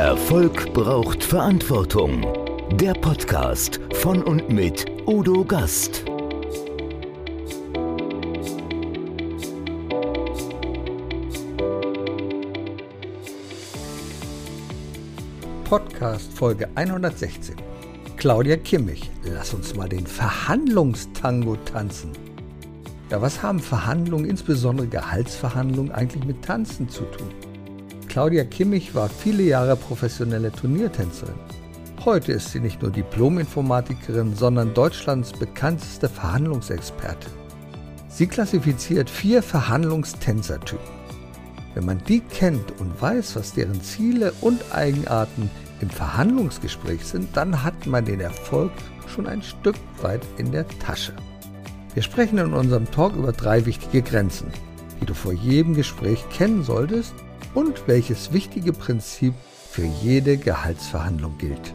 Erfolg braucht Verantwortung. Der Podcast von und mit Udo Gast. Podcast Folge 116. Claudia Kimmich, lass uns mal den Verhandlungstango tanzen. Ja, was haben Verhandlungen, insbesondere Gehaltsverhandlungen, eigentlich mit Tanzen zu tun? Claudia Kimmich war viele Jahre professionelle Turniertänzerin. Heute ist sie nicht nur Diplom-Informatikerin, sondern Deutschlands bekannteste Verhandlungsexpertin. Sie klassifiziert vier Verhandlungstänzertypen. Wenn man die kennt und weiß, was deren Ziele und Eigenarten im Verhandlungsgespräch sind, dann hat man den Erfolg schon ein Stück weit in der Tasche. Wir sprechen in unserem Talk über drei wichtige Grenzen, die du vor jedem Gespräch kennen solltest und welches wichtige Prinzip für jede Gehaltsverhandlung gilt.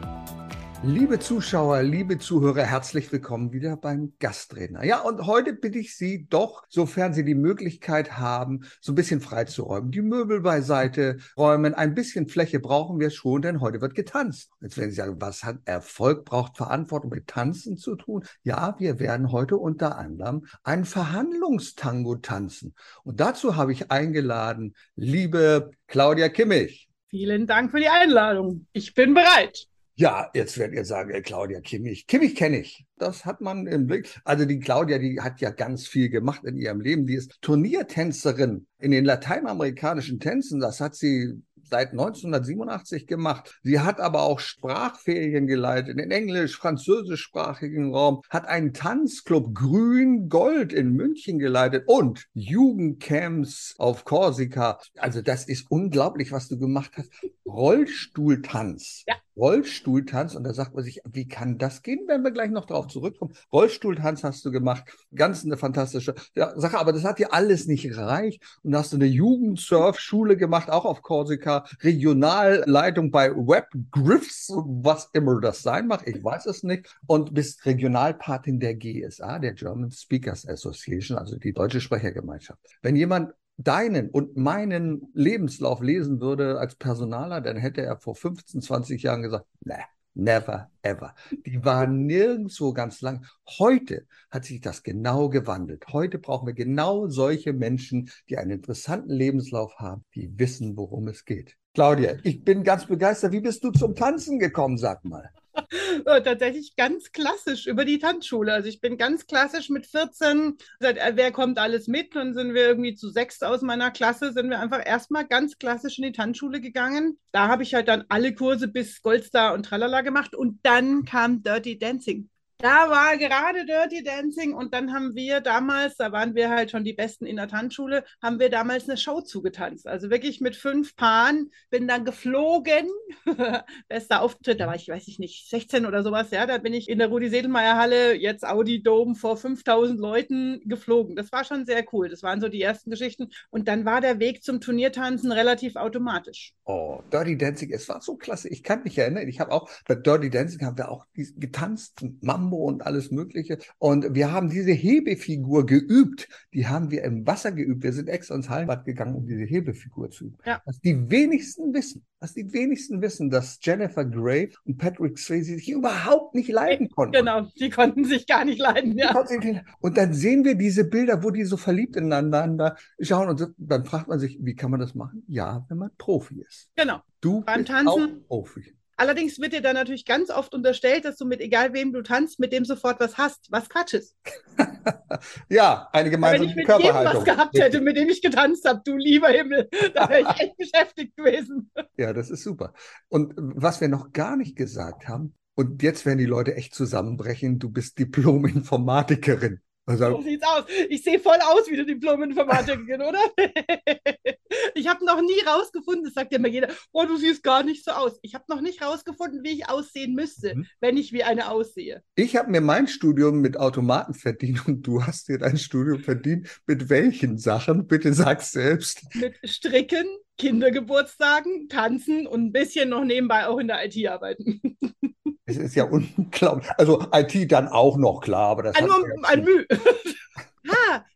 Liebe Zuschauer, liebe Zuhörer, herzlich willkommen wieder beim Gastredner. Ja, und heute bitte ich Sie doch, sofern Sie die Möglichkeit haben, so ein bisschen freizuräumen, die Möbel beiseite räumen. Ein bisschen Fläche brauchen wir schon, denn heute wird getanzt. Jetzt werden Sie sagen, was hat Erfolg braucht Verantwortung mit Tanzen zu tun? Ja, wir werden heute unter anderem ein Verhandlungstango tanzen. Und dazu habe ich eingeladen, liebe Claudia Kimmich. Vielen Dank für die Einladung. Ich bin bereit. Ja, jetzt werdet ihr sagen, äh, Claudia Kimmich. Kimmich kenne ich. Das hat man im Blick. Also die Claudia, die hat ja ganz viel gemacht in ihrem Leben. Die ist Turniertänzerin in den lateinamerikanischen Tänzen. Das hat sie seit 1987 gemacht. Sie hat aber auch Sprachferien geleitet in englisch, französischsprachigen Raum, hat einen Tanzclub Grün-Gold in München geleitet und Jugendcamps auf Korsika. Also das ist unglaublich, was du gemacht hast. Rollstuhltanz. Ja. Rollstuhltanz und da sagt man sich, wie kann das gehen, wenn wir gleich noch darauf zurückkommen. Rollstuhltanz hast du gemacht, ganz eine fantastische Sache, aber das hat dir alles nicht gereicht und da hast du eine Jugendsurfschule gemacht, auch auf Korsika, Regionalleitung bei WebGriffs, was immer das sein mag, ich weiß es nicht und bist Regionalpatin der GSA, der German Speakers Association, also die deutsche Sprechergemeinschaft. Wenn jemand deinen und meinen Lebenslauf lesen würde als Personaler, dann hätte er vor 15, 20 Jahren gesagt, ne, never ever. Die waren nirgendwo ganz lang. Heute hat sich das genau gewandelt. Heute brauchen wir genau solche Menschen, die einen interessanten Lebenslauf haben, die wissen, worum es geht. Claudia, ich bin ganz begeistert. Wie bist du zum Tanzen gekommen, sag mal? Tatsächlich ganz klassisch über die Tanzschule. Also ich bin ganz klassisch mit 14, gesagt, äh, wer kommt alles mit? Dann sind wir irgendwie zu sechs aus meiner Klasse, sind wir einfach erstmal ganz klassisch in die Tanzschule gegangen. Da habe ich halt dann alle Kurse bis Goldstar und Tralala gemacht und dann kam Dirty Dancing. Da war gerade Dirty Dancing und dann haben wir damals, da waren wir halt schon die Besten in der Tanzschule, haben wir damals eine Show zugetanzt. Also wirklich mit fünf Paaren, bin dann geflogen. Bester Auftritt, da war ich, weiß ich nicht, 16 oder sowas, ja, da bin ich in der Rudi-Sedelmeier-Halle, jetzt Audi Dome, vor 5000 Leuten geflogen. Das war schon sehr cool. Das waren so die ersten Geschichten. Und dann war der Weg zum Turniertanzen relativ automatisch. Oh, Dirty Dancing, es war so klasse. Ich kann mich erinnern, ich habe auch, bei Dirty Dancing haben wir auch getanzt, Mambo Mambo und alles Mögliche. Und wir haben diese Hebefigur geübt. Die haben wir im Wasser geübt. Wir sind extra ins Hallenbad gegangen, um diese Hebefigur zu üben. Ja. Was die wenigsten wissen, was die wenigsten wissen, dass Jennifer Grey und Patrick Swayze sich überhaupt nicht leiden konnten. Genau, die konnten sich gar nicht leiden. Ja. Und dann sehen wir diese Bilder, wo die so verliebt ineinander schauen. Und dann fragt man sich, wie kann man das machen? Ja, wenn man Profi ist. Genau. Du Beim bist Tanzen, auch Profi. Allerdings wird dir dann natürlich ganz oft unterstellt, dass du mit egal wem du tanzt, mit dem sofort was hast, was Quatsch ist. ja, eine gemeinsame Wenn ich mit Körperhaltung. was gehabt hätte, mit dem ich getanzt habe, du lieber Himmel, da wäre ich echt beschäftigt gewesen. Ja, das ist super. Und was wir noch gar nicht gesagt haben, und jetzt werden die Leute echt zusammenbrechen, du bist Diplom-Informatikerin. Also, so sieht's aus. Ich sehe voll aus wie eine Diplom-Informatikerin, oder? Ich habe noch nie rausgefunden, das sagt ja immer jeder, oh, du siehst gar nicht so aus. Ich habe noch nicht rausgefunden, wie ich aussehen müsste, mhm. wenn ich wie eine aussehe. Ich habe mir mein Studium mit Automaten verdient und du hast dir dein Studium verdient. Mit welchen Sachen? Bitte sag selbst. Mit Stricken, Kindergeburtstagen, Tanzen und ein bisschen noch nebenbei auch in der IT arbeiten. Es ist ja unglaublich. Also IT dann auch noch klar, aber das ist nur ein Mühe.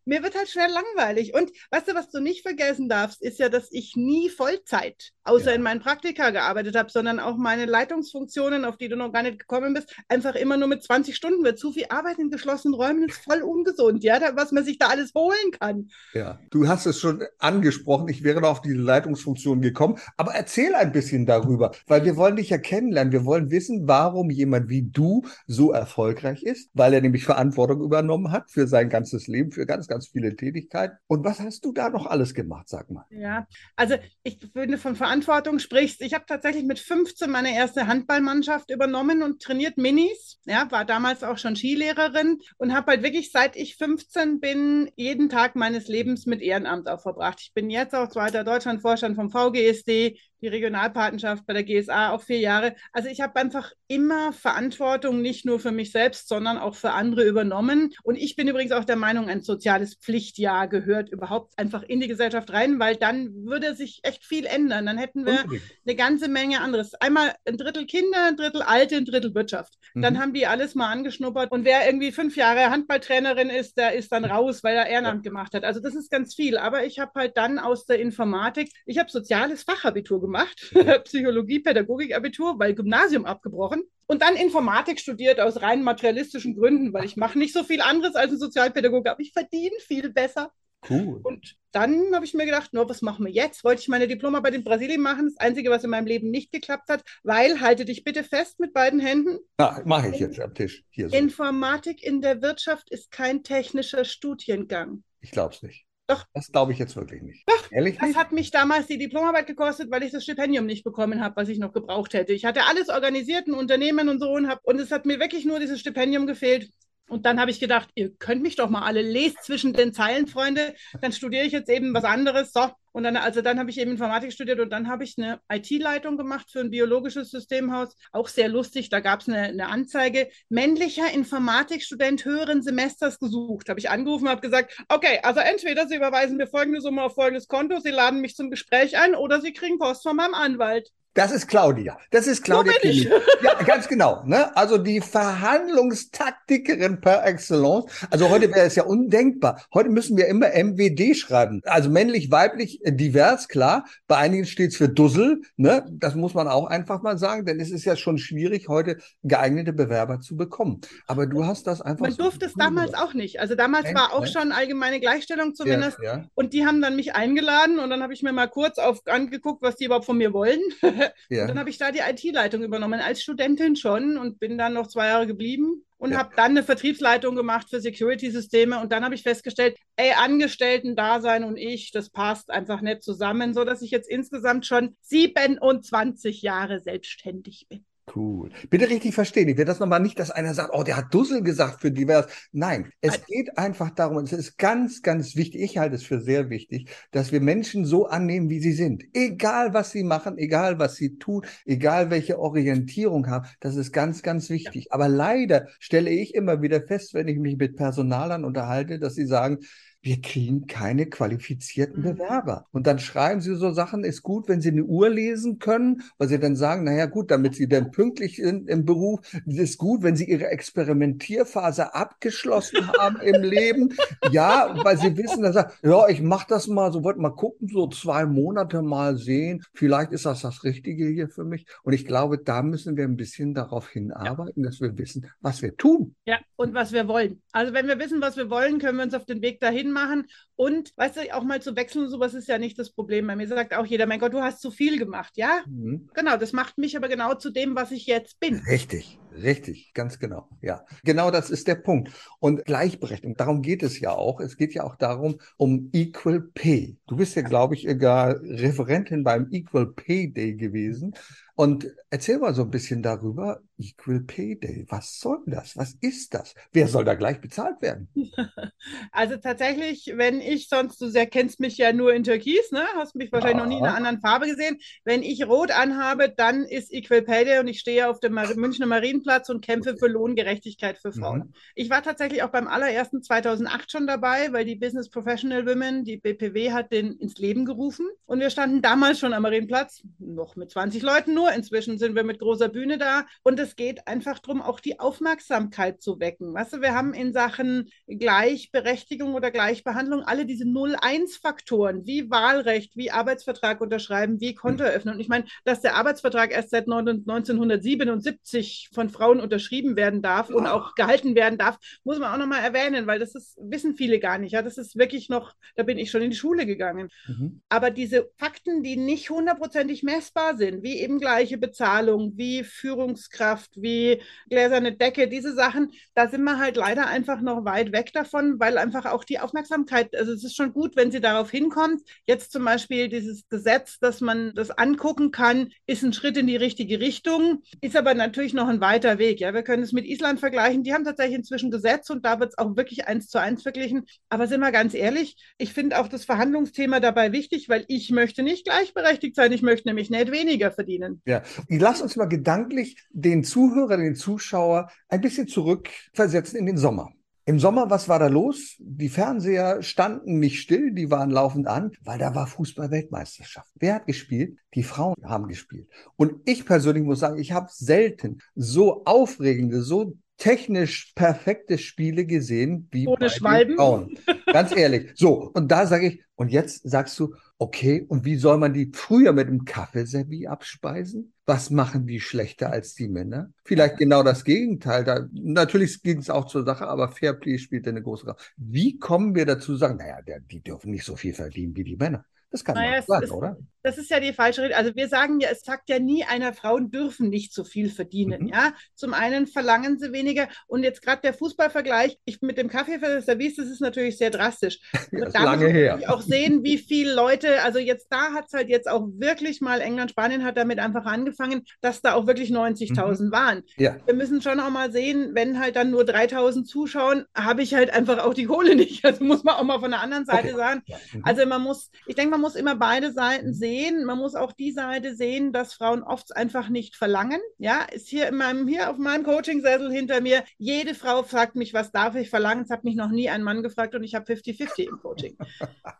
Mir wird halt schnell langweilig. Und weißt du, was du nicht vergessen darfst, ist ja, dass ich nie Vollzeit, außer ja. in meinen Praktika gearbeitet habe, sondern auch meine Leitungsfunktionen, auf die du noch gar nicht gekommen bist, einfach immer nur mit 20 Stunden wird. Zu viel Arbeit in geschlossenen Räumen ist voll ungesund, ja, da, was man sich da alles holen kann. Ja, du hast es schon angesprochen, ich wäre noch auf diese Leitungsfunktion gekommen, aber erzähl ein bisschen darüber, weil wir wollen dich ja kennenlernen. Wir wollen wissen, warum jemand wie du so erfolgreich ist, weil er nämlich Verantwortung übernommen hat für sein ganzes Leben Leben ganz, ganz viele Tätigkeiten. Und was hast du da noch alles gemacht, sag mal? Ja, also ich, wenn von Verantwortung sprichst, ich habe tatsächlich mit 15 meine erste Handballmannschaft übernommen und trainiert Minis. Ja, war damals auch schon Skilehrerin und habe halt wirklich, seit ich 15 bin, jeden Tag meines Lebens mit Ehrenamt auch verbracht. Ich bin jetzt auch zweiter Deutschlandvorstand vom VGSD, die Regionalpartnerschaft bei der GSA auch vier Jahre. Also ich habe einfach immer Verantwortung nicht nur für mich selbst, sondern auch für andere übernommen. Und ich bin übrigens auch der Meinung, ein soziales Pflichtjahr gehört überhaupt einfach in die Gesellschaft rein, weil dann würde sich echt viel ändern. Dann hätten wir Unbedingt. eine ganze Menge anderes. Einmal ein Drittel Kinder, ein Drittel Alte, ein Drittel Wirtschaft. Mhm. Dann haben die alles mal angeschnuppert. Und wer irgendwie fünf Jahre Handballtrainerin ist, der ist dann raus, weil er Ehrenamt ja. gemacht hat. Also das ist ganz viel. Aber ich habe halt dann aus der Informatik, ich habe soziales Fachabitur gemacht gemacht, Psychologie, Pädagogik, Abitur, weil Gymnasium abgebrochen und dann Informatik studiert aus rein materialistischen Gründen, weil ich mache nicht so viel anderes als ein Sozialpädagoge, aber ich verdiene viel besser. Cool. Und dann habe ich mir gedacht, nur was machen wir jetzt? Wollte ich meine Diplomarbeit in Brasilien machen, das Einzige, was in meinem Leben nicht geklappt hat, weil, halte dich bitte fest mit beiden Händen. Ja, mache ich jetzt am Tisch. Hier so. Informatik in der Wirtschaft ist kein technischer Studiengang. Ich glaube es nicht. Doch. Das glaube ich jetzt wirklich nicht. Doch, Ehrlich das nicht? hat mich damals die Diplomarbeit gekostet, weil ich das Stipendium nicht bekommen habe, was ich noch gebraucht hätte. Ich hatte alles organisiert, ein Unternehmen und so und, hab, und es hat mir wirklich nur dieses Stipendium gefehlt. Und dann habe ich gedacht, ihr könnt mich doch mal alle lest zwischen den Zeilen, Freunde. Dann studiere ich jetzt eben was anderes. So. Und dann, also dann habe ich eben Informatik studiert und dann habe ich eine IT-Leitung gemacht für ein biologisches Systemhaus. Auch sehr lustig. Da gab es eine, eine, Anzeige. Männlicher Informatikstudent höheren Semesters gesucht. Habe ich angerufen und habe gesagt, okay, also entweder Sie überweisen mir folgende Summe auf folgendes Konto, Sie laden mich zum Gespräch ein oder Sie kriegen Post von meinem Anwalt. Das ist Claudia. Das ist Claudia so ich. Ja, ganz genau. Ne? Also die Verhandlungstaktikerin per excellence. Also heute wäre es ja undenkbar. Heute müssen wir immer MWD schreiben. Also männlich, weiblich, äh, divers, klar. Bei einigen steht es für Dussel. Ne? Das muss man auch einfach mal sagen, denn es ist ja schon schwierig, heute geeignete Bewerber zu bekommen. Aber du hast das einfach. Man so durfte es damals auch nicht. Also damals Nein, war auch schon allgemeine Gleichstellung zumindest. Ja, ja. Und die haben dann mich eingeladen und dann habe ich mir mal kurz auf, angeguckt, was die überhaupt von mir wollen. Ja. Und dann habe ich da die IT-Leitung übernommen, als Studentin schon und bin dann noch zwei Jahre geblieben und ja. habe dann eine Vertriebsleitung gemacht für Security-Systeme und dann habe ich festgestellt, ey, Angestellten-Dasein und ich, das passt einfach nicht zusammen, sodass ich jetzt insgesamt schon 27 Jahre selbstständig bin. Cool. Bitte richtig verstehen. Ich will das nochmal nicht, dass einer sagt, oh, der hat Dussel gesagt für divers. Nein, es geht einfach darum, es ist ganz, ganz wichtig, ich halte es für sehr wichtig, dass wir Menschen so annehmen, wie sie sind. Egal, was sie machen, egal, was sie tun, egal, welche Orientierung haben, das ist ganz, ganz wichtig. Ja. Aber leider stelle ich immer wieder fest, wenn ich mich mit Personalern unterhalte, dass sie sagen, wir kriegen keine qualifizierten mhm. Bewerber. Und dann schreiben sie so Sachen, ist gut, wenn sie eine Uhr lesen können, weil sie dann sagen, naja gut, damit sie dann pünktlich sind im Beruf, ist gut, wenn sie ihre Experimentierphase abgeschlossen haben im Leben. Ja, weil sie wissen, dass er, ja, ich mache das mal, so wollte mal gucken, so zwei Monate mal sehen, vielleicht ist das das Richtige hier für mich. Und ich glaube, da müssen wir ein bisschen darauf hinarbeiten, ja. dass wir wissen, was wir tun. Ja, und was wir wollen. Also wenn wir wissen, was wir wollen, können wir uns auf den Weg dahin machen. Und weißt du, auch mal zu wechseln, sowas ist ja nicht das Problem. Bei mir sagt auch jeder, mein Gott, du hast zu viel gemacht. Ja, mhm. genau, das macht mich aber genau zu dem, was ich jetzt bin. Richtig, richtig, ganz genau. Ja, genau das ist der Punkt. Und Gleichberechtigung, darum geht es ja auch. Es geht ja auch darum, um Equal Pay. Du bist ja, glaube ich, gar Referentin beim Equal Pay Day gewesen. Und erzähl mal so ein bisschen darüber, Equal Pay Day. Was soll das? Was ist das? Wer soll da gleich bezahlt werden? Also tatsächlich, wenn ich sonst, du sehr kennst mich ja nur in Türkis, ne? Hast mich wahrscheinlich ja. noch nie in einer anderen Farbe gesehen. Wenn ich rot anhabe, dann ist Equal Pay Day und ich stehe auf dem Münchner Marienplatz und kämpfe für Lohngerechtigkeit für Frauen. Mhm. Ich war tatsächlich auch beim allerersten 2008 schon dabei, weil die Business Professional Women, die BPW, hat den ins Leben gerufen. Und wir standen damals schon am Marienplatz, noch mit 20 Leuten nur. Inzwischen sind wir mit großer Bühne da. Und es geht einfach darum, auch die Aufmerksamkeit zu wecken. Weißt du, wir haben in Sachen Gleichberechtigung oder Gleichbehandlung alle diese 0-1-Faktoren, wie Wahlrecht, wie Arbeitsvertrag unterschreiben, wie Konto eröffnen. Und ich meine, dass der Arbeitsvertrag erst seit 1977 von Frauen unterschrieben werden darf und auch gehalten werden darf, muss man auch nochmal erwähnen, weil das ist, wissen viele gar nicht. Ja, das ist wirklich noch, da bin ich schon in die Schule gegangen. Mhm. Aber diese Fakten, die nicht hundertprozentig messbar sind, wie eben gleiche Bezahlung, wie Führungskraft, wie gläserne Decke, diese Sachen, da sind wir halt leider einfach noch weit weg davon, weil einfach auch die Aufmerksamkeit, also es ist schon gut, wenn sie darauf hinkommt. Jetzt zum Beispiel dieses Gesetz, dass man das angucken kann, ist ein Schritt in die richtige Richtung, ist aber natürlich noch ein weiter Weg. Ja, wir können es mit Island vergleichen. Die haben tatsächlich inzwischen Gesetz und da wird es auch wirklich eins zu eins verglichen. Aber sind wir ganz ehrlich, ich finde auch das Verhandlungsthema dabei wichtig, weil ich möchte nicht gleichberechtigt sein. Ich möchte nämlich nicht weniger verdienen. Ja, lass uns mal gedanklich den Zuhörer, den Zuschauer ein bisschen zurückversetzen in den Sommer. Im Sommer, was war da los? Die Fernseher standen nicht still, die waren laufend an, weil da war Fußball-Weltmeisterschaft. Wer hat gespielt? Die Frauen haben gespielt. Und ich persönlich muss sagen, ich habe selten so aufregende, so technisch perfekte Spiele gesehen wie Ohne bei Schwalben. Frauen. Ganz ehrlich. So, und da sage ich, und jetzt sagst du, okay, und wie soll man die früher mit dem Kaffeeservie abspeisen? Was machen die schlechter als die Männer? Vielleicht genau das Gegenteil. Da, natürlich ging es auch zur Sache, aber Fairplay spielt eine große Rolle. Wie kommen wir dazu zu sagen, naja, der, die dürfen nicht so viel verdienen wie die Männer? Das kann naja, man sagen, oder? Das ist ja die falsche Rede. Also wir sagen ja, es sagt ja nie einer, Frauen dürfen nicht so viel verdienen. Mhm. Ja, zum einen verlangen sie weniger und jetzt gerade der Fußballvergleich, ich mit dem Kaffee für das ist natürlich sehr drastisch. das ist lange her. auch sehen, wie viele Leute, also jetzt da hat es halt jetzt auch wirklich mal England, Spanien hat damit einfach angefangen, dass da auch wirklich 90.000 mhm. waren. Ja. Wir müssen schon auch mal sehen, wenn halt dann nur 3.000 zuschauen, habe ich halt einfach auch die Kohle nicht. Also muss man auch mal von der anderen Seite okay. sagen. Mhm. Also man muss, ich denke, man muss immer beide Seiten sehen. Man muss auch die Seite sehen, dass Frauen oft einfach nicht verlangen. Ja, ist hier in meinem, hier auf meinem Coaching-Sessel hinter mir. Jede Frau fragt mich, was darf ich verlangen? Es hat mich noch nie ein Mann gefragt und ich habe 50-50 im Coaching.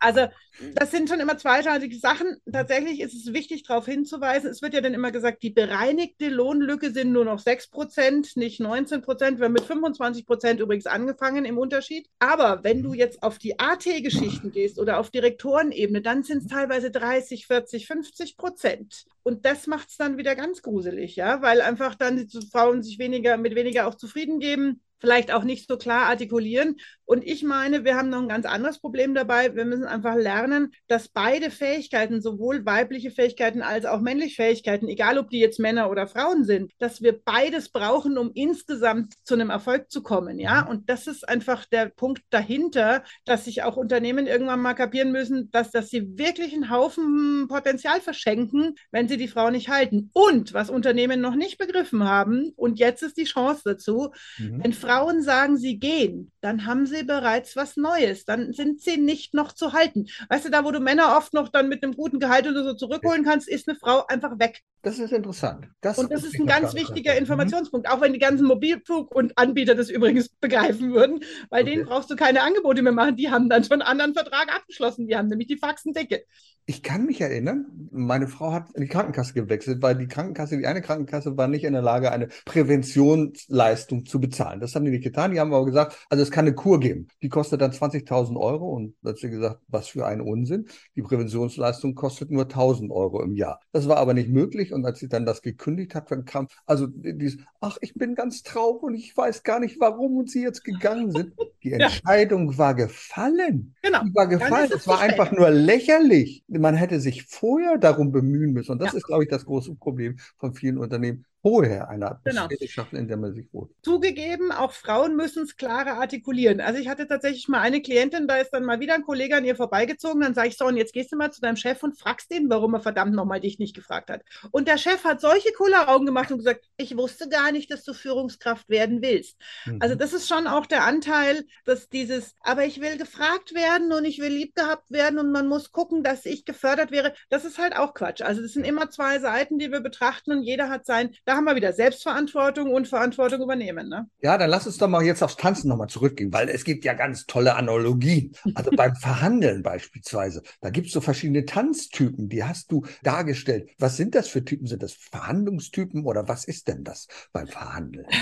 Also, das sind schon immer zweiteilige Sachen. Tatsächlich ist es wichtig, darauf hinzuweisen. Es wird ja dann immer gesagt, die bereinigte Lohnlücke sind nur noch 6 Prozent, nicht 19 Prozent. Wir haben mit 25 Prozent übrigens angefangen im Unterschied. Aber wenn du jetzt auf die AT-Geschichten gehst oder auf Direktorenebene, dann sind es teilweise 30, 40, 50 Prozent. Und das macht es dann wieder ganz gruselig, ja, weil einfach dann die Frauen sich weniger mit weniger auch zufrieden geben vielleicht auch nicht so klar artikulieren. Und ich meine, wir haben noch ein ganz anderes Problem dabei. Wir müssen einfach lernen, dass beide Fähigkeiten, sowohl weibliche Fähigkeiten als auch männliche Fähigkeiten, egal ob die jetzt Männer oder Frauen sind, dass wir beides brauchen, um insgesamt zu einem Erfolg zu kommen. Ja, mhm. und das ist einfach der Punkt dahinter, dass sich auch Unternehmen irgendwann mal kapieren müssen, dass, dass sie wirklich einen Haufen Potenzial verschenken, wenn sie die Frau nicht halten. Und was Unternehmen noch nicht begriffen haben, und jetzt ist die Chance dazu, mhm. wenn Frauen sagen, sie gehen, dann haben sie bereits was Neues. Dann sind sie nicht noch zu halten. Weißt du, da wo du Männer oft noch dann mit einem guten Gehalt oder so zurückholen kannst, ist eine Frau einfach weg. Das ist interessant. Das und das ist ein ganz wichtiger mhm. Informationspunkt, auch wenn die ganzen Mobilflug- und Anbieter das übrigens begreifen würden, weil okay. denen brauchst du keine Angebote mehr machen. Die haben dann schon einen anderen Vertrag abgeschlossen. Die haben nämlich die Faxen dicke. Ich kann mich erinnern, meine Frau hat in die Krankenkasse gewechselt, weil die Krankenkasse, die eine Krankenkasse war nicht in der Lage, eine Präventionsleistung zu bezahlen. Das haben die nicht getan. Die haben aber gesagt, also es kann eine Kur geben. Die kostet dann 20.000 Euro und da hat sie gesagt, was für ein Unsinn. Die Präventionsleistung kostet nur 1.000 Euro im Jahr. Das war aber nicht möglich und als sie dann das gekündigt hat, dann kam, also dieses, ach, ich bin ganz traurig und ich weiß gar nicht, warum und sie jetzt gegangen sind. Die Entscheidung ja. war gefallen. Genau. Die war gefallen. Es war einfach nur lächerlich. Man hätte sich vorher darum bemühen müssen. Und das ja. ist, glaube ich, das große Problem von vielen Unternehmen vorher eine Genau. Schaffen, in der man sich wohl. Zugegeben, auch Frauen müssen es klarer artikulieren. Also ich hatte tatsächlich mal eine Klientin, da ist dann mal wieder ein Kollege an ihr vorbeigezogen, dann sage ich so, und jetzt gehst du mal zu deinem Chef und fragst ihn, warum er verdammt nochmal dich nicht gefragt hat. Und der Chef hat solche Kulleraugen gemacht und gesagt, ich wusste gar nicht, dass du Führungskraft werden willst. Mhm. Also das ist schon auch der Anteil, dass dieses, aber ich will gefragt werden und ich will lieb gehabt werden und man muss gucken, dass ich gefördert wäre. Das ist halt auch Quatsch. Also das sind immer zwei Seiten, die wir betrachten und jeder hat sein, da haben wir wieder Selbstverantwortung und Verantwortung übernehmen. Ne? Ja, dann lass uns doch mal jetzt aufs Tanzen nochmal zurückgehen, weil es gibt ja ganz tolle Analogien. Also beim Verhandeln beispielsweise, da gibt es so verschiedene Tanztypen, die hast du dargestellt. Was sind das für Typen? Sind das Verhandlungstypen oder was ist denn das beim Verhandeln?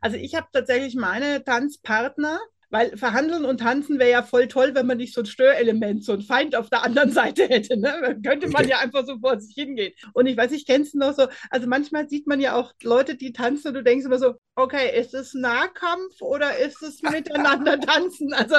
Also ich habe tatsächlich meine Tanzpartner, weil verhandeln und tanzen wäre ja voll toll, wenn man nicht so ein Störelement, so ein Feind auf der anderen Seite hätte. Ne? Dann könnte man ja einfach so vor sich hingehen. Und ich weiß, ich kenne es noch so, also manchmal sieht man ja auch Leute, die tanzen und du denkst immer so, okay, ist es Nahkampf oder ist es miteinander tanzen? Also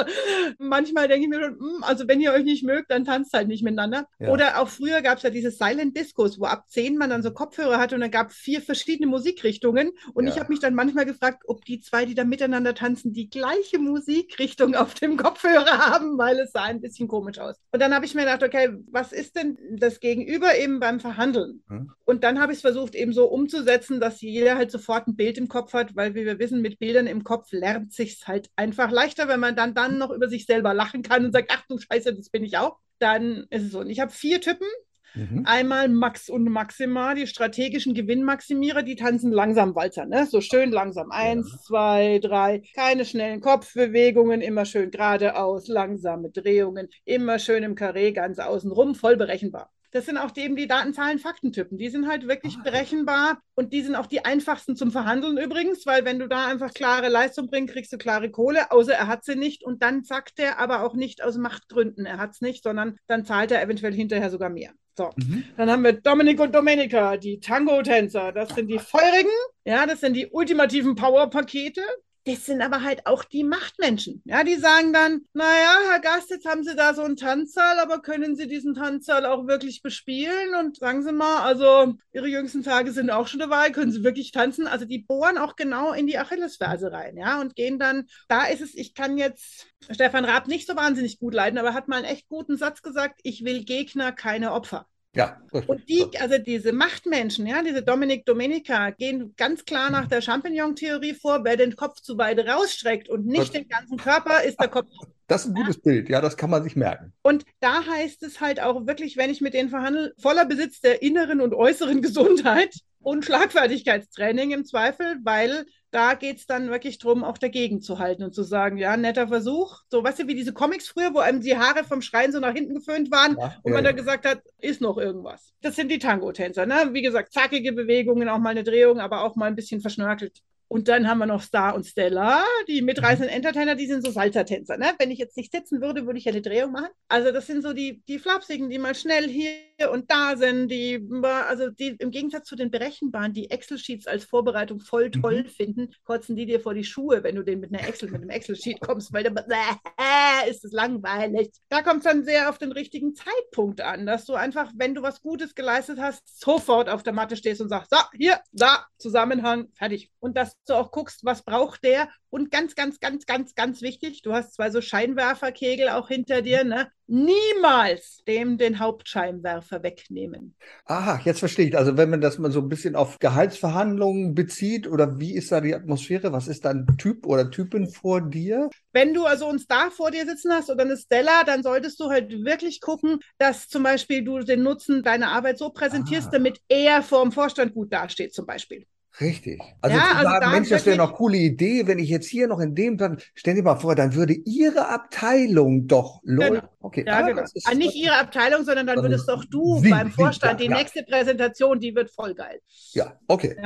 manchmal denke ich mir schon, hm, also wenn ihr euch nicht mögt, dann tanzt halt nicht miteinander. Ja. Oder auch früher gab es ja diese Silent Discos, wo ab zehn man dann so Kopfhörer hatte und dann gab es vier verschiedene Musikrichtungen. Und ich Ja. habe mich dann manchmal gefragt, ob die zwei, die da miteinander tanzen, die gleiche Musikrichtung auf dem Kopfhörer haben, weil es sah ein bisschen komisch aus. Und dann habe ich mir gedacht, okay, was ist denn das Gegenüber eben beim Verhandeln? Hm. Und dann habe ich es versucht, eben so umzusetzen, dass jeder halt sofort ein Bild im Kopf hat, weil wie wir wissen, mit Bildern im Kopf lernt sich halt einfach leichter, wenn man dann, dann noch über sich selber lachen kann und sagt, ach du Scheiße, das bin ich auch. Dann ist es so. Und ich habe vier Typen. Mhm. Einmal Max und Maxima, die strategischen Gewinnmaximierer, die tanzen langsam Walzer, ne? So schön langsam. Eins, zwei, drei. Keine schnellen Kopfbewegungen, immer schön geradeaus, langsame Drehungen, immer schön im Karree, ganz außen rum, voll berechenbar. Das sind auch die, eben die Datenzahlen, Faktentypen. Die sind halt wirklich Ah. berechenbar und die sind auch die einfachsten zum Verhandeln übrigens, weil wenn du da einfach klare Leistung bringst, kriegst du klare Kohle, außer er hat sie nicht und dann sagt er aber auch nicht aus Machtgründen, er hat es nicht, sondern dann zahlt er eventuell hinterher sogar mehr. So. Mhm. Dann haben wir Dominik und Domenica, die Tango-Tänzer. Das sind die feurigen, ja, das sind die ultimativen Power-Pakete. Das sind aber halt auch die Machtmenschen. Ja, die sagen dann, naja, Herr Gast, jetzt haben Sie da so einen Tanzsaal, aber können Sie diesen Tanzsaal auch wirklich bespielen? Und sagen Sie mal, also Ihre jüngsten Tage sind auch schon dabei, können Sie wirklich tanzen? Also die bohren auch genau in die Achillesferse rein, ja, und gehen dann, da ist es, ich kann jetzt Stefan Raab nicht so wahnsinnig gut leiden, aber er hat mal einen echt guten Satz gesagt, ich will Gegner, keine Opfer. Ja. Und die, also diese Machtmenschen, ja, diese Dominik Domenica, gehen ganz klar nach der Champignon-Theorie vor. Wer den Kopf zu weit rausstreckt und nicht den ganzen Körper, ist der Kopf. Das ist ein gutes Bild. Ja, das kann man sich merken. Und da heißt es halt auch wirklich, wenn ich mit denen verhandle, voller Besitz der inneren und äußeren Gesundheit und Schlagfertigkeitstraining im Zweifel, weil da geht es dann wirklich darum, auch dagegen zu halten und zu sagen, ja, netter Versuch. So, weißt du, wie diese Comics früher, wo einem die Haare vom Schreien so nach hinten geföhnt waren Ja, und man ja. dann gesagt hat, ist noch irgendwas. Das sind die Tango-Tänzer, ne? Wie gesagt, zackige Bewegungen, auch mal eine Drehung, aber auch mal ein bisschen verschnörkelt. Und dann haben wir noch Star und Stella, die mitreißenden Entertainer, die sind so Salzertänzer. Ne? Wenn ich jetzt nicht sitzen würde, würde ich ja eine Drehung machen. Also das sind so die, die Flapsigen, die mal schnell hier und da sind, die, also die im Gegensatz zu den Berechenbaren, die Excel-Sheets als Vorbereitung voll toll Mhm. finden, kotzen die dir vor die Schuhe, wenn du den mit einer Excel, mit einem Excel-Sheet kommst, weil dann äh, ist es langweilig. Da kommt es dann sehr auf den richtigen Zeitpunkt an, dass du einfach, wenn du was Gutes geleistet hast, sofort auf der Matte stehst und sagst, so, hier, da, Zusammenhang, fertig. Und dass du auch guckst, was braucht der? Und ganz, ganz, ganz, ganz, ganz wichtig, du hast zwei so Scheinwerferkegel auch hinter dir, ne? Niemals dem den Hauptscheinwerfer wegnehmen. Aha, jetzt verstehe ich. Also wenn man das mal so ein bisschen auf Gehaltsverhandlungen bezieht oder wie ist da die Atmosphäre? Was ist da ein Typ oder Typen vor dir? Wenn du also uns da vor dir sitzen hast oder eine Stella, dann solltest du halt wirklich gucken, dass zum Beispiel du den Nutzen deiner Arbeit so präsentierst, Ah. damit er vor dem Vorstand gut dasteht, zum Beispiel. Richtig. Also Ja, also sagen, da Mensch, das wäre noch coole Idee, wenn ich jetzt hier noch in dem, dann stell dir mal vor, dann würde Ihre Abteilung doch, lol. Genau. Okay, Ja, ah, genau. das ist- Ah, nicht ihre Abteilung, sondern dann würdest doch du sie, beim sie, Vorstand, ja, die nächste Präsentation, die wird voll geil. Ja, okay.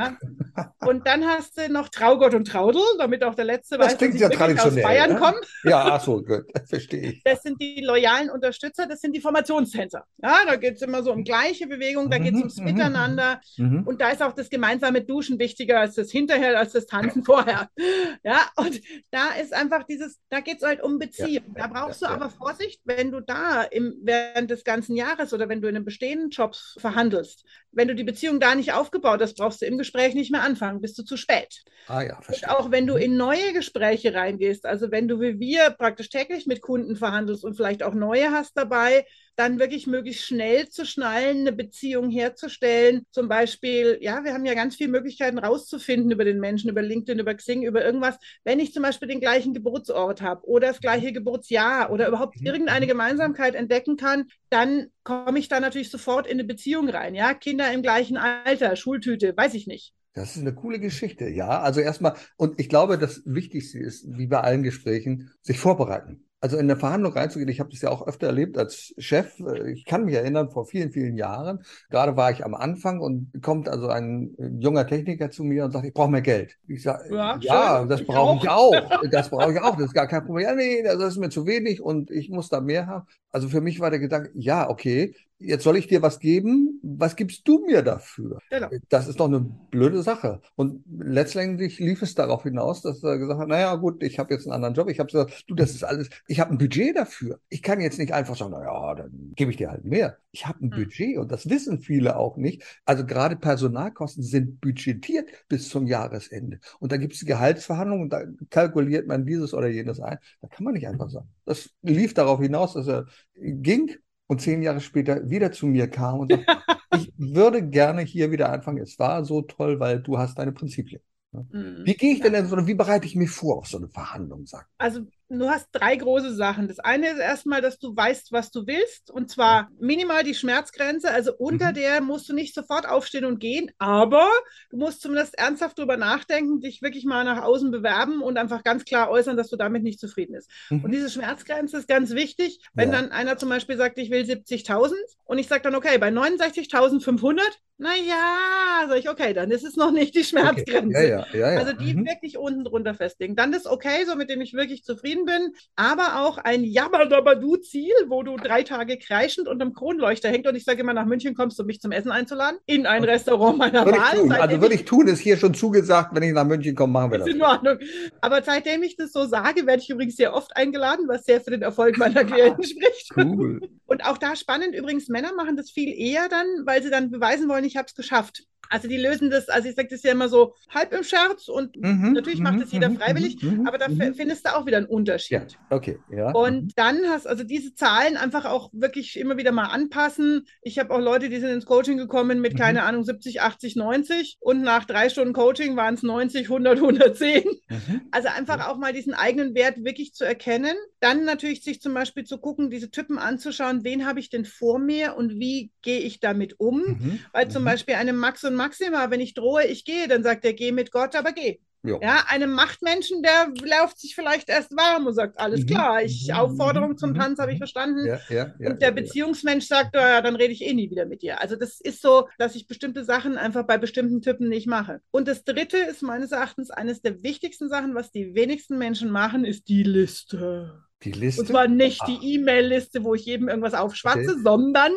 Und dann hast du noch Traugott und Traudel, damit auch der Letzte Das weiß, klingt ja wirklich aus traditionell, Bayern ja? komme. Ja, ach so, gut, verstehe ich. Das sind die loyalen Unterstützer, das sind die Formationstänzer. Ja, da geht es immer so um gleiche Bewegungen, da geht es Mhm, ums mhm, Miteinander. Mhm. Und da ist auch das gemeinsame Duschen Duschen wichtiger als das hinterher, als das Tanzen vorher. Ja, und da ist einfach dieses, da geht es halt um Beziehung. da brauchst du aber Vorsicht, wenn du da im, während des ganzen Jahres oder wenn du in einem bestehenden Job verhandelst, wenn du die Beziehung da nicht aufgebaut hast, brauchst du im Gespräch nicht mehr anfangen, bist du zu spät. Ah ja, verstehe. Und auch wenn du in neue Gespräche reingehst, also wenn du wie wir praktisch täglich mit Kunden verhandelst und vielleicht auch neue hast dabei, dann wirklich möglichst schnell zu schnallen, eine Beziehung herzustellen. Zum Beispiel, ja, wir haben ja ganz viele Möglichkeiten rauszufinden über den Menschen, über LinkedIn, über Xing, über irgendwas. Wenn ich zum Beispiel den gleichen Geburtsort habe oder das gleiche Geburtsjahr oder überhaupt mhm. irgendeine Gemeinsamkeit entdecken kann, dann komme ich da natürlich sofort in eine Beziehung rein. Ja, Kinder im gleichen Alter, Schultüte, weiß ich nicht. Das ist eine coole Geschichte, ja. Also erstmal, und ich glaube, das Wichtigste ist, wie bei allen Gesprächen, sich vorbereiten. Also in eine Verhandlung reinzugehen, ich habe das ja auch öfter erlebt als Chef. Ich kann mich erinnern, vor vielen, vielen Jahren, gerade war ich am Anfang und kommt also ein junger Techniker zu mir und sagt, ich brauche mehr Geld. Ich sage, ja, ja das brauche ich auch. Das brauche ich auch. Das ist gar kein Problem. Ja, nee, das ist mir zu wenig und ich muss da mehr haben. Also für mich war der Gedanke, ja, okay, jetzt soll ich dir was geben, was gibst du mir dafür? Genau. Das ist doch eine blöde Sache. Und letztendlich lief es darauf hinaus, dass er gesagt hat, naja gut, ich habe jetzt einen anderen Job. Ich habe gesagt, du, das ist alles, ich habe ein Budget dafür. Ich kann jetzt nicht einfach sagen, naja, dann gebe ich dir halt mehr. Ich habe ein hm. Budget und das wissen viele auch nicht. Also gerade Personalkosten sind budgetiert bis zum Jahresende. Und da gibt es die Gehaltsverhandlungen und da kalkuliert man dieses oder jenes ein. Da kann man nicht einfach sagen. Das lief darauf hinaus, dass er ging und zehn Jahre später wieder zu mir kam und sagte, ich würde gerne hier wieder anfangen. Es war so toll, weil du hast deine Prinzipien. Mhm. Wie gehe ich denn, denn so, wie bereite ich mich vor auf so eine Verhandlung? Sag? Also du hast drei große Sachen. Das eine ist erstmal, dass du weißt, was du willst, und zwar minimal die Schmerzgrenze. Also unter mhm. der musst du nicht sofort aufstehen und gehen, aber du musst zumindest ernsthaft drüber nachdenken, dich wirklich mal nach außen bewerben und einfach ganz klar äußern, dass du damit nicht zufrieden bist. Mhm. Und diese Schmerzgrenze ist ganz wichtig. Wenn ja. dann einer zum Beispiel sagt, ich will 70.000 und ich sage dann, okay, bei 69.500, naja, sage ich, okay, dann ist es noch nicht die Schmerzgrenze. Okay. Ja, ja, also die mhm. wirklich unten drunter festlegen. Dann ist okay, so mit dem ich wirklich zufrieden zufrieden bin, aber auch ein Jammerdabadu-Ziel, wo du drei Tage kreischend unterm Kronleuchter hängst und ich sage immer, nach München kommst du, mich zum Essen einzuladen, in ein Restaurant meiner würde Wahl. Also würde ich tun, ist hier schon zugesagt, wenn ich nach München komme, machen wir das. In Ordnung. Aber seitdem ich das so sage, werde ich übrigens sehr oft eingeladen, was sehr für den Erfolg meiner Klienten spricht. Cool. Und auch da spannend, übrigens, Männer machen das viel eher dann, weil sie dann beweisen wollen, ich habe es geschafft. Also die lösen das, also ich sage das ja immer so halb im Scherz und mhm, natürlich macht das jeder mhm, freiwillig, mhm, aber da mhm. findest du auch wieder einen Unterschied. Ja, okay, ja. Und mhm. dann hast also diese Zahlen einfach auch wirklich immer wieder mal anpassen. Ich habe auch Leute, die sind ins Coaching gekommen mit, keine mhm. Ahnung, 70, 80, 90 und nach drei Stunden Coaching waren es 90, 100, 110. Also einfach auch mal diesen eigenen Wert wirklich zu erkennen. Dann natürlich sich zum Beispiel zu gucken, diese Typen anzuschauen, wen habe ich denn vor mir und wie gehe ich damit um? Weil zum Beispiel eine Max und Maxima, wenn ich drohe, ich gehe, dann sagt er, geh mit Gott, aber geh. Jo. Ja, einem Machtmenschen, der läuft sich vielleicht erst warm und sagt, alles mhm. klar, ich mhm. Aufforderung zum mhm. Tanz habe ich verstanden. Ja, ja, ja, und der Beziehungsmensch sagt, ja, dann rede ich eh nie wieder mit dir. Also das ist so, dass ich bestimmte Sachen einfach bei bestimmten Typen nicht mache. Und das dritte ist meines Erachtens eines der wichtigsten Sachen, was die wenigsten Menschen machen, ist die Liste. Die Liste? Und zwar nicht ah. die E-Mail-Liste, wo ich jedem irgendwas aufschwatze, okay. sondern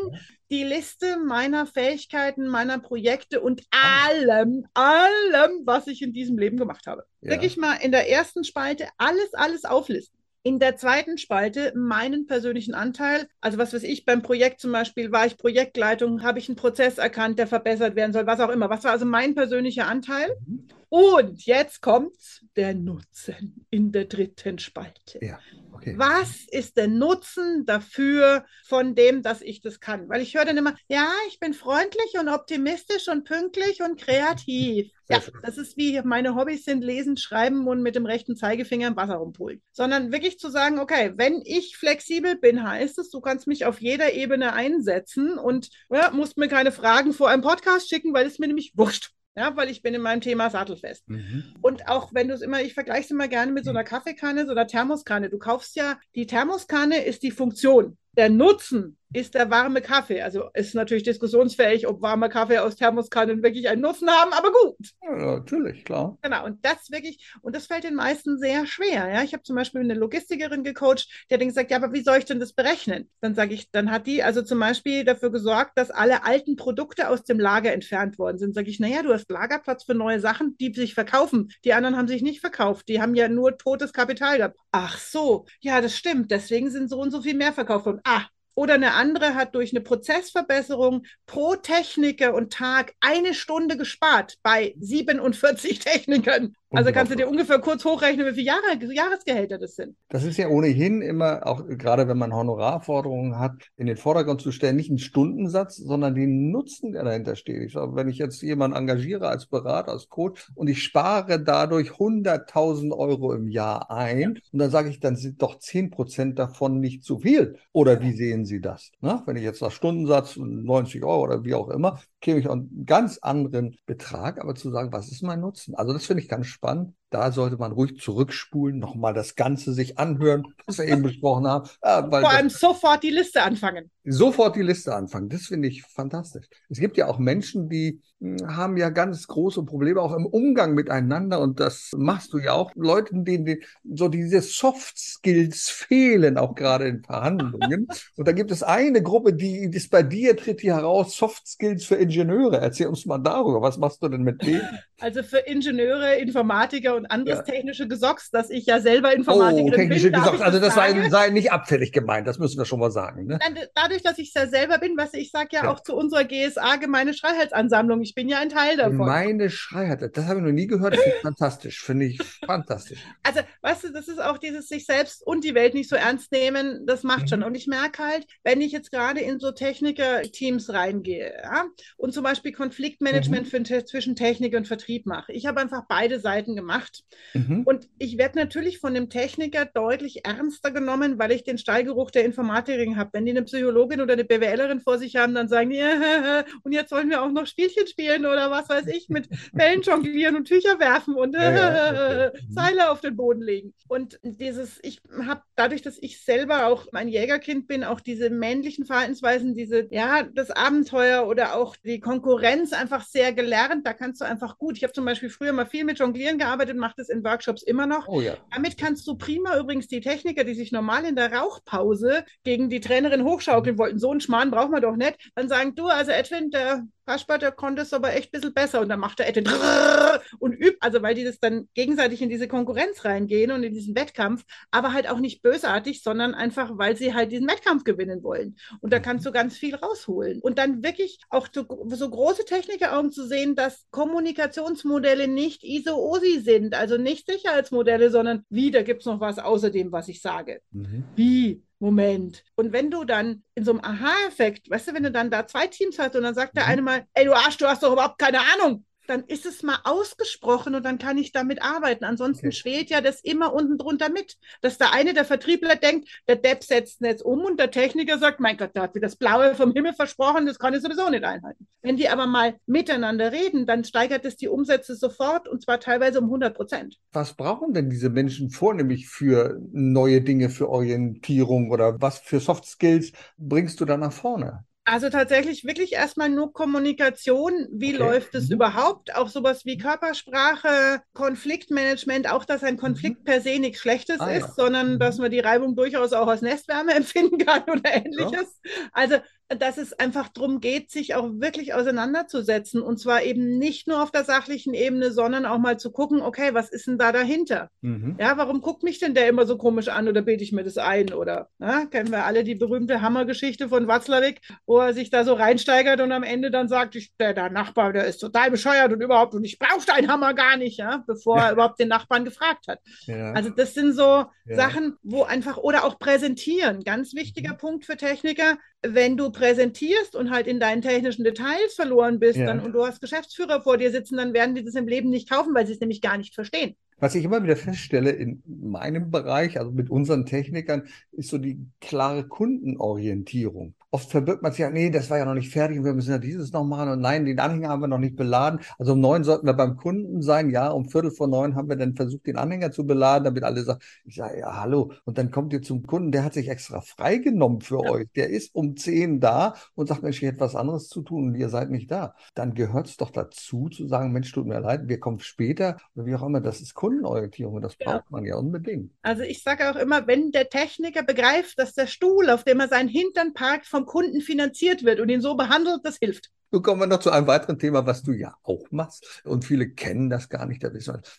die Liste meiner Fähigkeiten, meiner Projekte und ah. allem, allem, was ich in diesem Leben gemacht habe. Ja. Wirklich mal in der ersten Spalte alles, alles auflisten. In der zweiten Spalte meinen persönlichen Anteil. Also was weiß ich, beim Projekt zum Beispiel war ich Projektleitung, habe ich einen Prozess erkannt, der verbessert werden soll, was auch immer. Was war also mein persönlicher Anteil? Mhm. Und jetzt kommt der Nutzen in der dritten Spalte. Ja. Okay. Was ist der Nutzen dafür von dem, dass ich das kann? Weil ich höre dann immer, ja, ich bin freundlich und optimistisch und pünktlich und kreativ. Sehr ja, schön. das ist wie meine Hobbys sind lesen, schreiben und mit dem rechten Zeigefinger im Wasser rumpulen. Sondern wirklich zu sagen, okay, wenn ich flexibel bin, heißt es, du kannst mich auf jeder Ebene einsetzen und ja, musst mir keine Fragen vor einem Podcast schicken, weil es mir nämlich wurscht. Ja, weil ich bin in meinem Thema sattelfest. Mhm. Und auch wenn du es immer, ich vergleiche es immer gerne mit so einer Kaffeekanne, so einer Thermoskanne. Du kaufst ja, die Thermoskanne ist die Funktion. Der Nutzen ist der warme Kaffee. Also ist natürlich diskussionsfähig, ob warmer Kaffee aus Thermoskannen wirklich einen Nutzen haben, aber gut. Ja, natürlich, klar. Genau, und das wirklich, und das fällt den meisten sehr schwer. Ja? Ich habe zum Beispiel eine Logistikerin gecoacht, die hat gesagt, ja, aber wie soll ich denn das berechnen? Dann sage ich, dann hat die also zum Beispiel dafür gesorgt, dass alle alten Produkte aus dem Lager entfernt worden sind. Sage ich, naja, du hast Lagerplatz für neue Sachen, die sich verkaufen. Die anderen haben sich nicht verkauft. Die haben ja nur totes Kapital gehabt. Ach so, ja, das stimmt. Deswegen sind so und so viel mehr verkauft worden. Ah, oder eine andere hat durch eine Prozessverbesserung pro Techniker und Tag eine Stunde gespart bei 47 Technikern. Also kannst du dir ungefähr kurz hochrechnen, wie viele Jahre, Jahresgehälter das sind. Das ist ja ohnehin immer, auch gerade wenn man Honorarforderungen hat, in den Vordergrund zu stellen, nicht einen Stundensatz, sondern den Nutzen, der dahinter steht. Ich sage, wenn ich jetzt jemanden engagiere als Berater, als Coach und ich spare dadurch 100.000 Euro im Jahr ein und dann sage ich, dann sind doch 10 Prozent davon nicht zu viel. Oder wie sehen Sie das? Na, wenn ich jetzt nach Stundensatz 90 Euro oder wie auch immer, käme ich auf einen ganz anderen Betrag, aber zu sagen, was ist mein Nutzen? Also das finde ich ganz spannend. spannend. Da sollte man ruhig zurückspulen, nochmal das Ganze sich anhören, was wir eben besprochen haben. Ja, Vor allem sofort die Liste anfangen. Sofort die Liste anfangen. Das finde ich fantastisch. Es gibt ja auch Menschen, die hm, haben ja ganz große Probleme auch im Umgang miteinander und das machst du ja auch. Leuten, denen die, so diese Soft Skills fehlen, auch gerade in Verhandlungen. und da gibt es eine Gruppe, die ist bei dir, tritt hier heraus, Soft Skills für Ingenieure. Erzähl uns mal darüber. Was machst du denn mit denen? Also für Ingenieure, Informatiker und anderes ja. technische Gesocks, dass ich ja selber Informatikerin oh, technische bin. Gesocks. Also das sei, sei, nicht abfällig gemeint, das müssen wir schon mal sagen. Ne? Dadurch, dass ich es ja selber bin, was ich sage ja, ja, auch zu unserer GSA Gemeine Schreiheitsansammlung, ich bin ja ein Teil davon. Gemeine Schreiheit, das habe ich noch nie gehört, das ist fantastisch, finde ich fantastisch. Also, weißt du, das ist auch dieses sich selbst und die Welt nicht so ernst nehmen, das macht mhm. schon. Und ich merke halt, wenn ich jetzt gerade in so Techniker-Teams reingehe ja, und zum Beispiel Konfliktmanagement mhm. für, zwischen Technik und Vertrieb mache, ich habe einfach beide Seiten gemacht. Mhm. Und ich werde natürlich von dem Techniker deutlich ernster genommen, weil ich den Stallgeruch der Informatikerin habe. Wenn die eine Psychologin oder eine BWLerin vor sich haben, dann sagen die, und jetzt sollen wir auch noch Spielchen spielen oder was weiß ich, mit Bällen jonglieren und Tücher werfen und ja, ja, okay. Seile auf den Boden legen. Und dieses, ich habe dadurch, dass ich selber auch ein Jägerkind bin, auch diese männlichen Verhaltensweisen, diese, ja, das Abenteuer oder auch die Konkurrenz einfach sehr gelernt. Da kannst du einfach gut. Ich habe zum Beispiel früher mal viel mit Jonglieren gearbeitet, mache das in Workshops immer noch. Oh ja. Damit kannst du prima übrigens die Techniker, die sich normal in der Rauchpause gegen die Trainerin hochschaukeln wollten, so einen Schmarrn braucht man doch nicht, dann sagen, du, also Edwin, der Kasper, der konnte es aber echt ein bisschen besser. Und dann macht er Edwin und übt, also weil die das dann gegenseitig in diese Konkurrenz reingehen und in diesen Wettkampf, aber halt auch nicht bösartig, sondern einfach, weil sie halt diesen Wettkampf gewinnen wollen. Und da kannst du ganz viel rausholen. Und dann wirklich auch so, so große Technikeraugen zu sehen, dass Kommunikationsmodelle nicht ISO-OSI sind, also nicht Sicherheitsmodelle, sondern wie, da gibt es noch was außer dem, was ich sage. Mhm. Wie? Moment. Und wenn du dann in so einem Aha-Effekt, weißt du, wenn du dann da zwei Teams hast und dann sagt der mhm. eine mal, ey, du Arsch, du hast doch überhaupt keine Ahnung dann ist es mal ausgesprochen und dann kann ich damit arbeiten. Ansonsten okay. schwelt ja das immer unten drunter mit, dass der eine, der Vertriebler, denkt, der Depp setzt jetzt um und der Techniker sagt, mein Gott, der hat mir das Blaue vom Himmel versprochen, das kann ich sowieso nicht einhalten. Wenn die aber mal miteinander reden, dann steigert es die Umsätze sofort und zwar teilweise um 100 Prozent. Was brauchen denn diese Menschen vornehmlich für neue Dinge, für Orientierung oder was für Soft Skills bringst du da nach vorne? Also tatsächlich wirklich erstmal nur Kommunikation. Wie okay. läuft es mhm. überhaupt? Auch sowas wie Körpersprache, Konfliktmanagement, auch dass ein Konflikt mhm. per se nichts Schlechtes ah, ist, ja. sondern mhm. dass man die Reibung durchaus auch als Nestwärme empfinden kann oder ähnliches. Ja. Also dass es einfach darum geht, sich auch wirklich auseinanderzusetzen. Und zwar eben nicht nur auf der sachlichen Ebene, sondern auch mal zu gucken, okay, was ist denn da dahinter? Mhm. Ja, warum guckt mich denn der immer so komisch an oder bete ich mir das ein? Oder na, kennen wir alle die berühmte Hammergeschichte von Watzlawick, wo er sich da so reinsteigert und am Ende dann sagt, ich, der, der Nachbar, der ist total bescheuert und überhaupt und ich brauche deinen Hammer gar nicht, ja, bevor ja. er überhaupt den Nachbarn gefragt hat. Ja. Also das sind so. Sachen, wo einfach, oder auch präsentieren, ganz wichtiger mhm. Punkt für Techniker, wenn du präsentierst und halt in deinen technischen Details verloren bist ja. dann, und du hast Geschäftsführer vor dir sitzen, dann werden die das im Leben nicht kaufen, weil sie es nämlich gar nicht verstehen. Was ich immer wieder feststelle in meinem Bereich, also mit unseren Technikern, ist so die klare Kundenorientierung. Oft verbirgt man sich ja, nee, das war ja noch nicht fertig und wir müssen ja dieses noch machen und nein, den Anhänger haben wir noch nicht beladen. Also um neun sollten wir beim Kunden sein, ja, um Viertel vor neun haben wir dann versucht, den Anhänger zu beladen, damit alle sagen, ich sage, ja, hallo. Und dann kommt ihr zum Kunden, der hat sich extra freigenommen für ja. euch. Der ist um zehn da und sagt, Mensch, ich hätte was anderes zu tun und ihr seid nicht da. Dann gehört es doch dazu, zu sagen, Mensch, tut mir leid, wir kommen später oder wie auch immer. Das ist Kundenorientierung und das braucht ja. man ja unbedingt. Also ich sage auch immer, wenn der Techniker begreift, dass der Stuhl, auf dem er seinen Hintern parkt, vom Kunden finanziert wird und ihn so behandelt, das hilft. Nun kommen wir noch zu einem weiteren Thema, was du ja auch machst. Und viele kennen das gar nicht.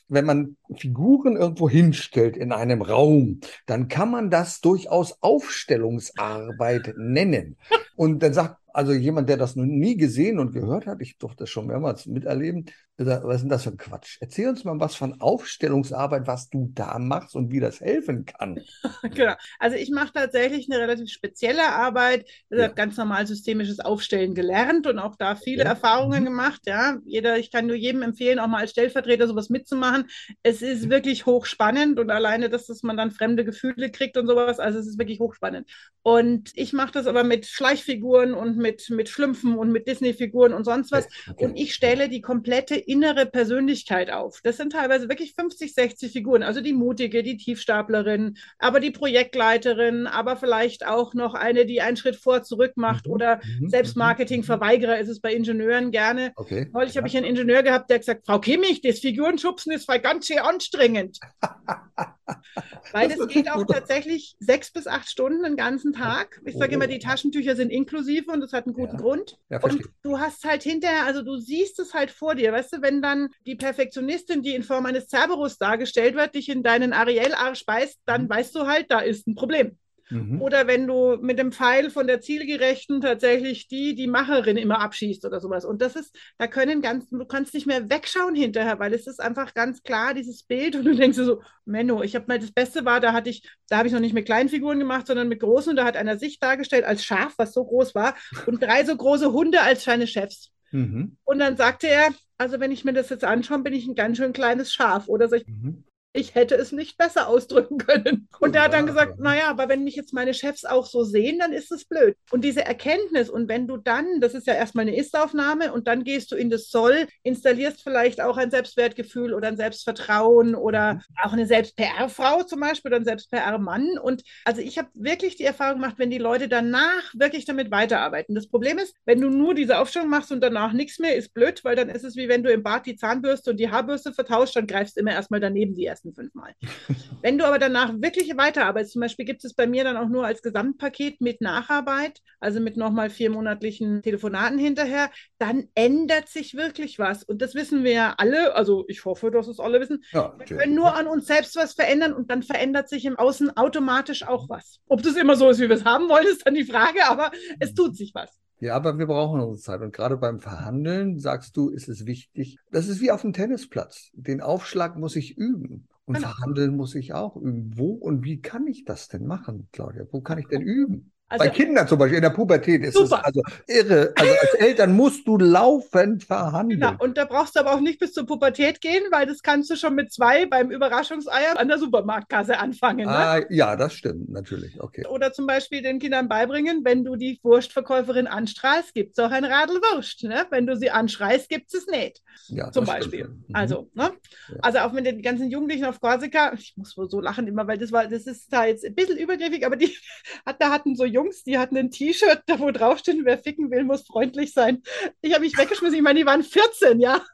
Wenn man Figuren irgendwo hinstellt in einem Raum, dann kann man das durchaus Aufstellungsarbeit nennen. Und dann sagt also jemand, der das noch nie gesehen und gehört hat, ich durfte das schon mehrmals miterleben, was ist denn das für ein Quatsch? Erzähl uns mal was von Aufstellungsarbeit, was du da machst und wie das helfen kann. genau. Also ich mache tatsächlich eine relativ spezielle Arbeit. Ich ja. habe ganz normal systemisches Aufstellen gelernt und auch da viele ja. Erfahrungen mhm. gemacht. Ja, jeder, ich kann nur jedem empfehlen, auch mal als Stellvertreter sowas mitzumachen. Es ist mhm. wirklich hochspannend und alleine, dass, dass man dann fremde Gefühle kriegt und sowas. Also es ist wirklich hochspannend. Und ich mache das aber mit Schleichfiguren und mit, mit Schlümpfen und mit Disney-Figuren und sonst was. Okay. Und ich stelle die komplette innere Persönlichkeit auf. Das sind teilweise wirklich 50, 60 Figuren. Also die mutige, die Tiefstaplerin, aber die Projektleiterin, aber vielleicht auch noch eine, die einen Schritt vor, zurück macht mhm. oder mhm. Selbstmarketing-Verweigerer ist es bei Ingenieuren gerne. Okay. Neulich ja. habe ich einen Ingenieur gehabt, der gesagt, Frau Kimmich, das Figurenschubsen ist ganz schön anstrengend. Weil das geht auch tatsächlich sechs bis acht Stunden den ganzen Tag. Ich sage immer, die oh. Taschentücher sind inklusive und das hat einen guten ja. Grund. Ja, und du hast halt hinterher, also du siehst es halt vor dir, weißt du, wenn dann die Perfektionistin, die in Form eines Cerberus dargestellt wird, dich in deinen Ariel-Arsch beißt, dann mhm. weißt du halt, da ist ein Problem. Mhm. Oder wenn du mit dem Pfeil von der Zielgerechten tatsächlich die, die Macherin immer abschießt oder sowas. Und das ist, da können ganz, du kannst nicht mehr wegschauen hinterher, weil es ist einfach ganz klar, dieses Bild. Und du denkst so, Menno, ich habe mal das Beste war, da hatte ich, da habe ich noch nicht mit kleinen Figuren gemacht, sondern mit großen. Und da hat einer sich dargestellt als Schaf, was so groß war, und drei so große Hunde als seine Chefs. Mhm. Und dann sagte er, also wenn ich mir das jetzt anschaue, bin ich ein ganz schön kleines Schaf. Oder so, mhm ich hätte es nicht besser ausdrücken können. Und der hat dann gesagt, naja, aber wenn mich jetzt meine Chefs auch so sehen, dann ist es blöd. Und diese Erkenntnis, und wenn du dann, das ist ja erstmal eine Ist-Aufnahme, und dann gehst du in das Soll, installierst vielleicht auch ein Selbstwertgefühl oder ein Selbstvertrauen oder mhm. auch eine Selbst-PR-Frau zum Beispiel oder ein Selbst-PR-Mann. Und also ich habe wirklich die Erfahrung gemacht, wenn die Leute danach wirklich damit weiterarbeiten. Das Problem ist, wenn du nur diese Aufstellung machst und danach nichts mehr, ist blöd, weil dann ist es wie wenn du im Bad die Zahnbürste und die Haarbürste vertauscht, dann greifst du immer erstmal daneben die ersten ersten fünfmal. Wenn du aber danach wirklich weiterarbeitest, zum Beispiel gibt es bei mir dann auch nur als Gesamtpaket mit Nacharbeit, also mit nochmal vier monatlichen Telefonaten hinterher, dann ändert sich wirklich was. Und das wissen wir ja alle, also ich hoffe, dass es alle wissen. Ja, wir können nur an uns selbst was verändern und dann verändert sich im Außen automatisch auch was. Ob das immer so ist, wie wir es haben wollen, ist dann die Frage, aber es tut sich was. Ja, aber wir brauchen unsere Zeit. Und gerade beim Verhandeln, sagst du, ist es wichtig. Das ist wie auf dem Tennisplatz. Den Aufschlag muss ich üben. Und genau. verhandeln muss ich auch üben. Wo und wie kann ich das denn machen, Claudia? Wo kann ich denn üben? Also, Bei Kindern zum Beispiel in der Pubertät ist super. es also irre. Also als Eltern musst du laufend verhandeln. Genau, und da brauchst du aber auch nicht bis zur Pubertät gehen, weil das kannst du schon mit zwei beim Überraschungseier an der Supermarktkasse anfangen. Ne? Ah, ja, das stimmt, natürlich. Okay. Oder zum Beispiel den Kindern beibringen, wenn du die Wurstverkäuferin anstrahlst, gibt es auch ein Radl Wurst. Ne? Wenn du sie anschreist, gibt es es nicht. Ja, zum Beispiel. Mhm. Also, ne? Ja. also auch mit den ganzen Jugendlichen auf Korsika, ich muss so lachen immer, weil das war, das ist da jetzt ein bisschen übergriffig, aber die hat, da hatten so Jungs, die hatten ein T-Shirt, da wo drauf steht, wer ficken will, muss freundlich sein. Ich habe mich weggeschmissen. Ich meine, die waren 14, ja.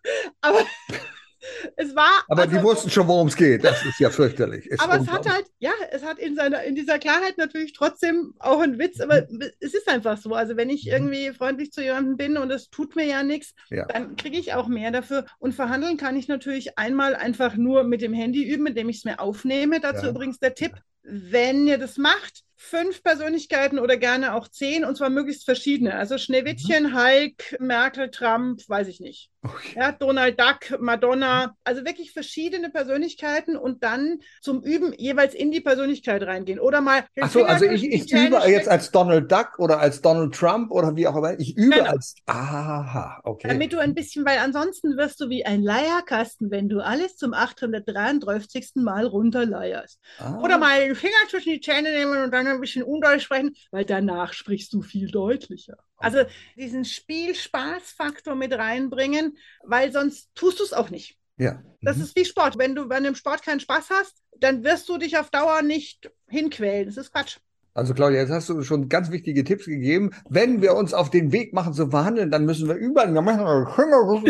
Aber es war. Aber also, die wussten schon, worum es geht. Das ist ja fürchterlich. Ist aber es hat halt, ja, es hat in seiner, in dieser Klarheit natürlich trotzdem auch einen Witz, aber mhm. es ist einfach so. Also wenn ich mhm. irgendwie freundlich zu jemandem bin und es tut mir ja nichts, ja. dann kriege ich auch mehr dafür. Und verhandeln kann ich natürlich einmal einfach nur mit dem Handy üben, indem ich es mir aufnehme. Dazu ja. übrigens der Tipp, wenn ihr das macht, fünf Persönlichkeiten oder gerne auch zehn und zwar möglichst verschiedene. Also Schneewittchen, mhm. Hulk, Merkel, Trump, weiß ich nicht. Okay. Ja, Donald Duck, Madonna, also wirklich verschiedene Persönlichkeiten und dann zum Üben jeweils in die Persönlichkeit reingehen. Oder mal. Achso, also ich, ich übe jetzt als Donald Duck oder als Donald Trump oder wie auch immer. Ich übe genau. als. Aha, okay. Damit du ein bisschen, weil ansonsten wirst du wie ein Leierkasten, wenn du alles zum 833. Mal runterleierst. Ah. Oder mal den Finger zwischen die Zähne nehmen und dann ein bisschen undeutlich sprechen, weil danach sprichst du viel deutlicher. Also diesen Spiel-Spaß-Faktor mit reinbringen, weil sonst tust du es auch nicht. Ja. Das Mhm. ist wie Sport. Wenn du bei einem Sport keinen Spaß hast, dann wirst du dich auf Dauer nicht hinquälen. Das ist Quatsch. Also Claudia, jetzt hast du schon ganz wichtige Tipps gegeben. Wenn wir uns auf den Weg machen zu verhandeln, dann müssen wir überall,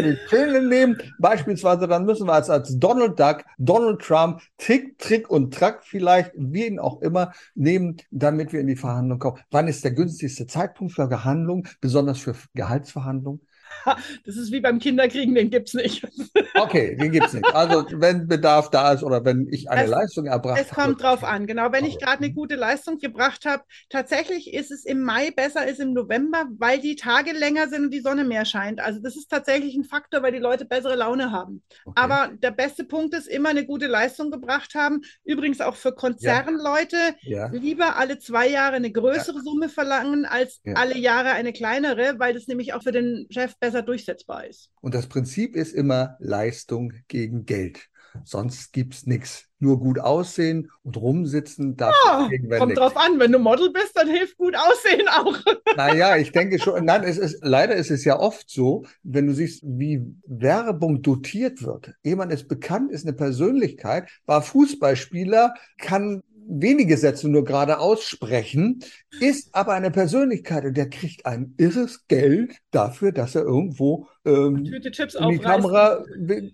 die Zähne nehmen. Beispielsweise, dann müssen wir als, als Donald Duck, Donald Trump, Tick, Trick und Track vielleicht, wen auch immer, nehmen, damit wir in die Verhandlung kommen. Wann ist der günstigste Zeitpunkt für Verhandlungen, besonders für Gehaltsverhandlungen? Das ist wie beim Kinderkriegen, den gibt es nicht. Okay, den gibt's nicht. Also wenn Bedarf da ist oder wenn ich eine Es- Leistung erbracht Es kommt habe. drauf an, genau. Wenn ich gerade eine gute Leistung gebracht habe, tatsächlich ist es im Mai besser als im November, weil die Tage länger sind und die Sonne mehr scheint. Also das ist tatsächlich ein Faktor, weil die Leute bessere Laune haben. Okay. Aber der beste Punkt ist immer eine gute Leistung gebracht haben. Übrigens auch für Konzernleute ja. lieber alle zwei Jahre eine größere Summe verlangen als Ja. alle Jahre eine kleinere, weil das nämlich auch für den Chef besser durchsetzbar ist. Und das Prinzip ist immer Leistung gegen Geld. Sonst gibt's nichts. Nur gut aussehen und rumsitzen, dafür Ah, kriegen wir kommt nix. drauf an, wenn du Model bist, dann hilft gut aussehen auch. Naja, ich denke schon, nein, es ist, leider ist es ja oft so, wenn du siehst, wie Werbung dotiert wird. Jemand ist bekannt, ist eine Persönlichkeit, war Fußballspieler, kann wenige Sätze nur gerade aussprechen, ist aber eine Persönlichkeit und der kriegt ein irres Geld dafür, dass er irgendwo ähm, Tüte Chips in die aufreißen. Kamera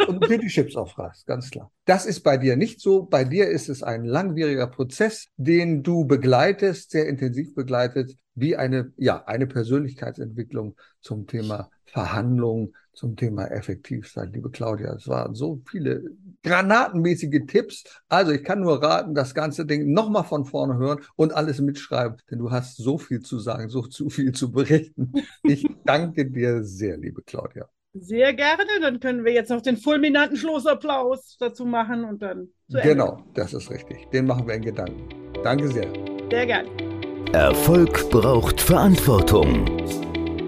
und Tüte Chips aufreißt, ganz klar. Das ist bei dir nicht so. Bei dir ist es ein langwieriger Prozess, den du begleitest, sehr intensiv begleitet, wie eine, ja, eine Persönlichkeitsentwicklung zum Thema Verhandlungen, zum Thema effektiv sein. Liebe Claudia, es waren so viele granatenmäßige Tipps. Also ich kann nur raten, das ganze Ding nochmal von vorne hören und alles mitschreiben, denn du hast so viel zu sagen, so zu viel zu berichten. Ich danke dir sehr, liebe Claudia. Sehr gerne. Dann können wir jetzt noch den fulminanten Schlussapplaus dazu machen und dann zu Ende. Genau, das ist richtig. Den machen wir in Gedanken. Danke sehr. Sehr gerne. Erfolg braucht Verantwortung.